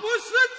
不是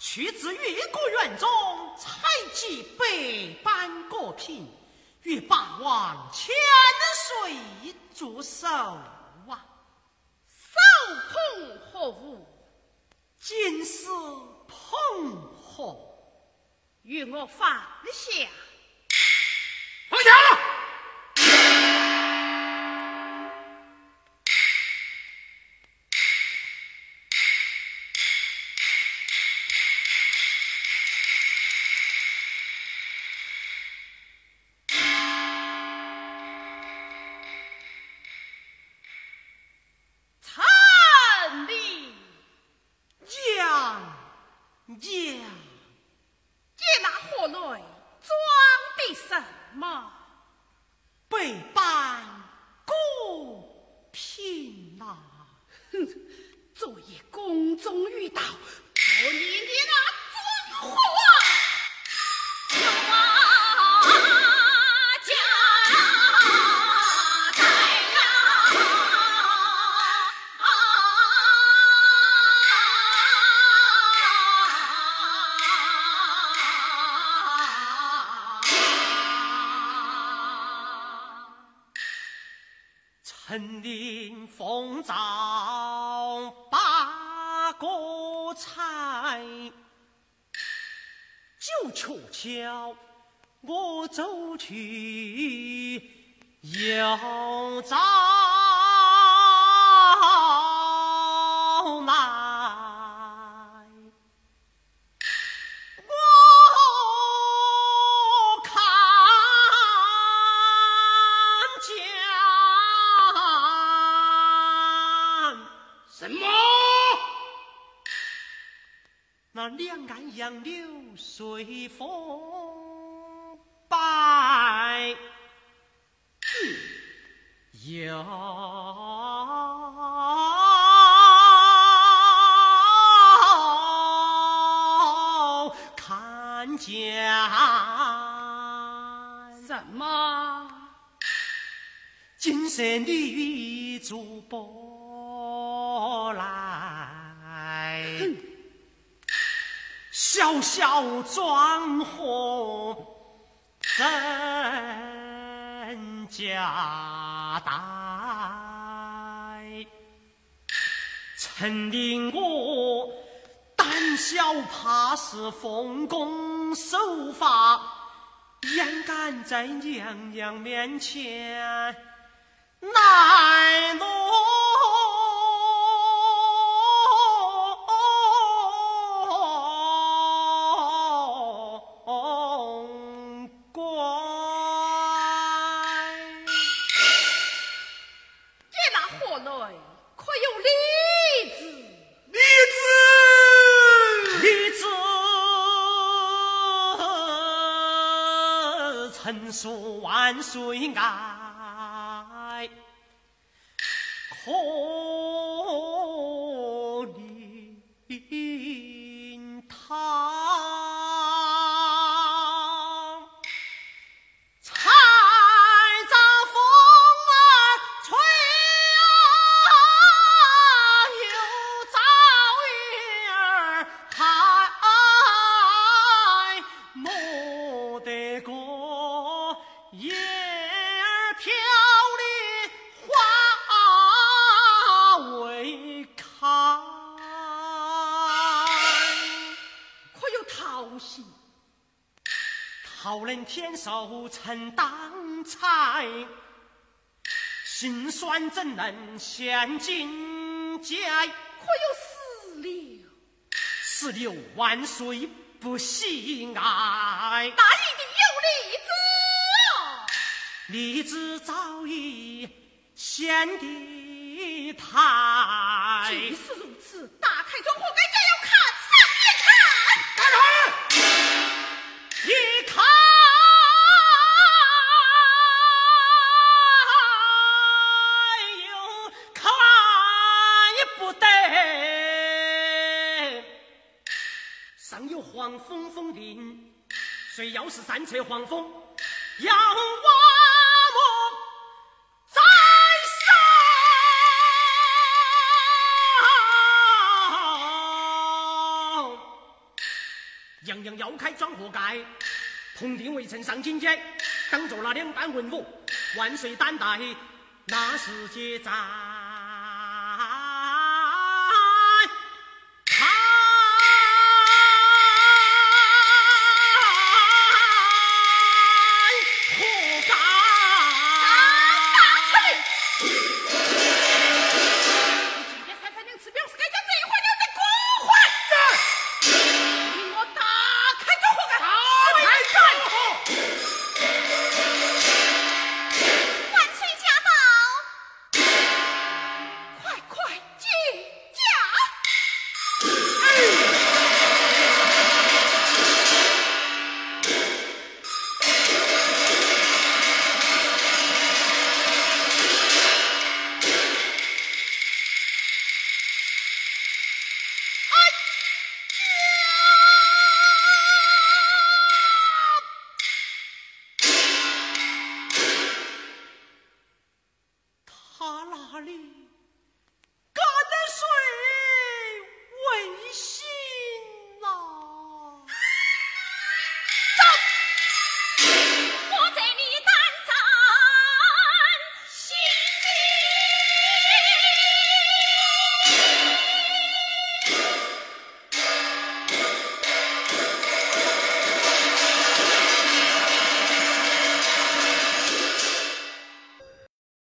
去自越国园中采集百般果品，与霸王千岁驻守啊！手捧何物？金丝捧红，与我放下。那哼！昨夜宫中遇到，我你你那尊货令奉诏把国采，就求巧我走去有招什么？那两岸杨柳随风摆，有看见什么？金色女珠波小小装货真家带，曾令我胆小怕事，奉公守法，焉敢在娘娘面前奈弄内可有李子？李子，李子。陈述万岁爱，可好人天寿曾当才，心酸怎能现今节？可有死了？死了万岁不喜爱。那一定有例子早已献帝台。既是如此，大开庄活该上有黄蜂封定，谁要是擅策黄蜂，要我们再上。样样要开装活该，铜鼎未曾上金阶，当着那两班文武，万岁担待那是结寨。他那里？